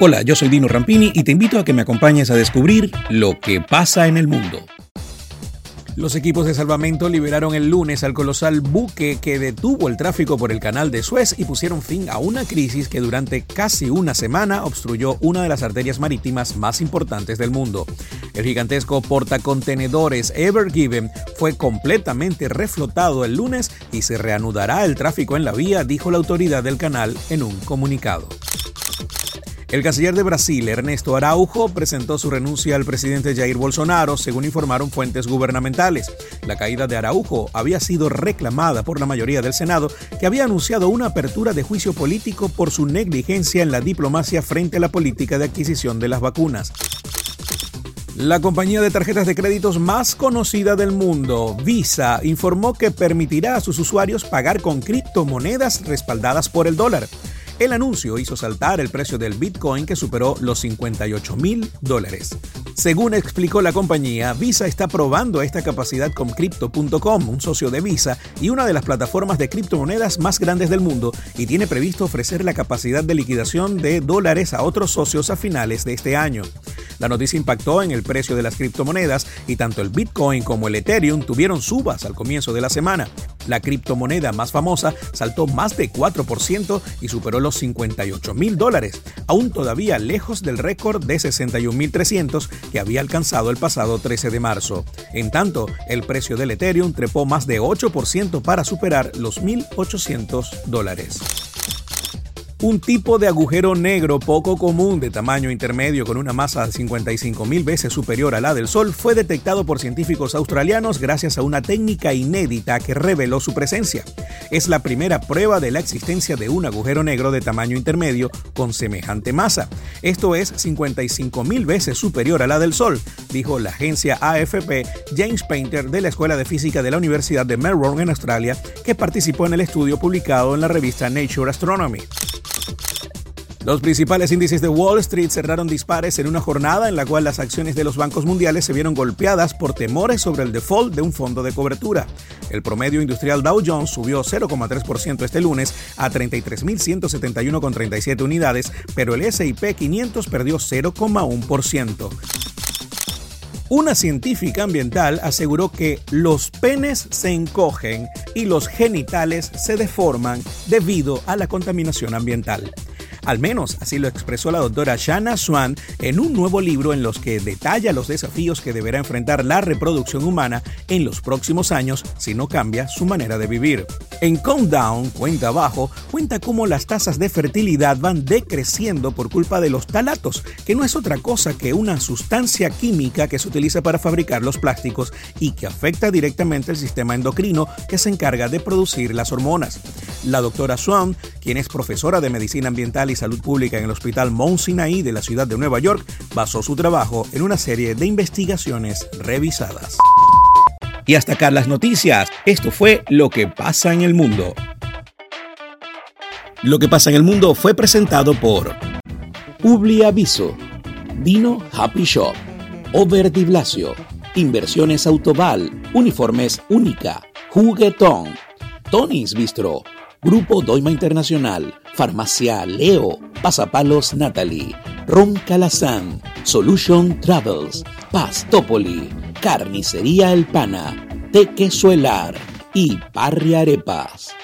Hola, yo soy Dino Rampini y te invito a que me acompañes a descubrir lo que pasa en el mundo. Los equipos de salvamento liberaron el lunes al colosal buque que detuvo el tráfico por el canal de Suez y pusieron fin a una crisis que durante casi una semana obstruyó una de las arterias marítimas más importantes del mundo. El gigantesco portacontenedores Ever Given fue completamente reflotado el lunes y se reanudará el tráfico en la vía, dijo la autoridad del canal en un comunicado. El canciller de Brasil, Ernesto Araujo, presentó su renuncia al presidente Jair Bolsonaro, según informaron fuentes gubernamentales. La caída de Araujo había sido reclamada por la mayoría del Senado, que había anunciado una apertura de juicio político por su negligencia en la diplomacia frente a la política de adquisición de las vacunas. La compañía de tarjetas de créditos más conocida del mundo, Visa, informó que permitirá a sus usuarios pagar con criptomonedas respaldadas por el dólar. El anuncio hizo saltar el precio del Bitcoin que superó los 58 mil dólares. Según explicó la compañía, Visa está probando esta capacidad con Crypto.com, un socio de Visa y una de las plataformas de criptomonedas más grandes del mundo, y tiene previsto ofrecer la capacidad de liquidación de dólares a otros socios a finales de este año. La noticia impactó en el precio de las criptomonedas y tanto el Bitcoin como el Ethereum tuvieron subas al comienzo de la semana. La criptomoneda más famosa saltó más de 4% y superó los 58 mil dólares, aún todavía lejos del récord de 61.300 que había alcanzado el pasado 13 de marzo. En tanto, el precio del Ethereum trepó más de 8% para superar los 1.800 dólares. Un tipo de agujero negro poco común de tamaño intermedio con una masa de 55 mil veces superior a la del Sol fue detectado por científicos australianos gracias a una técnica inédita que reveló su presencia. Es la primera prueba de la existencia de un agujero negro de tamaño intermedio con semejante masa. Esto es 55 mil veces superior a la del Sol, dijo la agencia AFP James Painter de la Escuela de Física de la Universidad de Melbourne en Australia, que participó en el estudio publicado en la revista Nature Astronomy. Los principales índices de Wall Street cerraron dispares en una jornada en la cual las acciones de los bancos mundiales se vieron golpeadas por temores sobre el default de un fondo de cobertura. El promedio industrial Dow Jones subió 0,3% este lunes a 33.171,37 unidades, pero el SIP 500 perdió 0,1%. Una científica ambiental aseguró que los penes se encogen y los genitales se deforman debido a la contaminación ambiental. Al menos así lo expresó la doctora Shanna Swan en un nuevo libro en los que detalla los desafíos que deberá enfrentar la reproducción humana en los próximos años si no cambia su manera de vivir. En Countdown, cuenta abajo, cuenta cómo las tasas de fertilidad van decreciendo por culpa de los talatos, que no es otra cosa que una sustancia química que se utiliza para fabricar los plásticos y que afecta directamente el sistema endocrino que se encarga de producir las hormonas. La doctora Swan, quien es profesora de medicina ambiental y salud pública en el Hospital Mount Sinai de la ciudad de Nueva York, basó su trabajo en una serie de investigaciones revisadas. Y hasta acá las noticias. Esto fue Lo que pasa en el mundo. Lo que pasa en el mundo fue presentado por Publiaviso, Vino Happy Shop, Over Blasio, Inversiones Autoval, Uniformes Única, Juguetón, Tony's Bistro, Grupo Doima Internacional, Farmacia Leo, Pasapalos Natalie, Ron Calazán, Solution Travels, Pastopoli, Carnicería El Pana, Tequesuelar y Parri Arepas.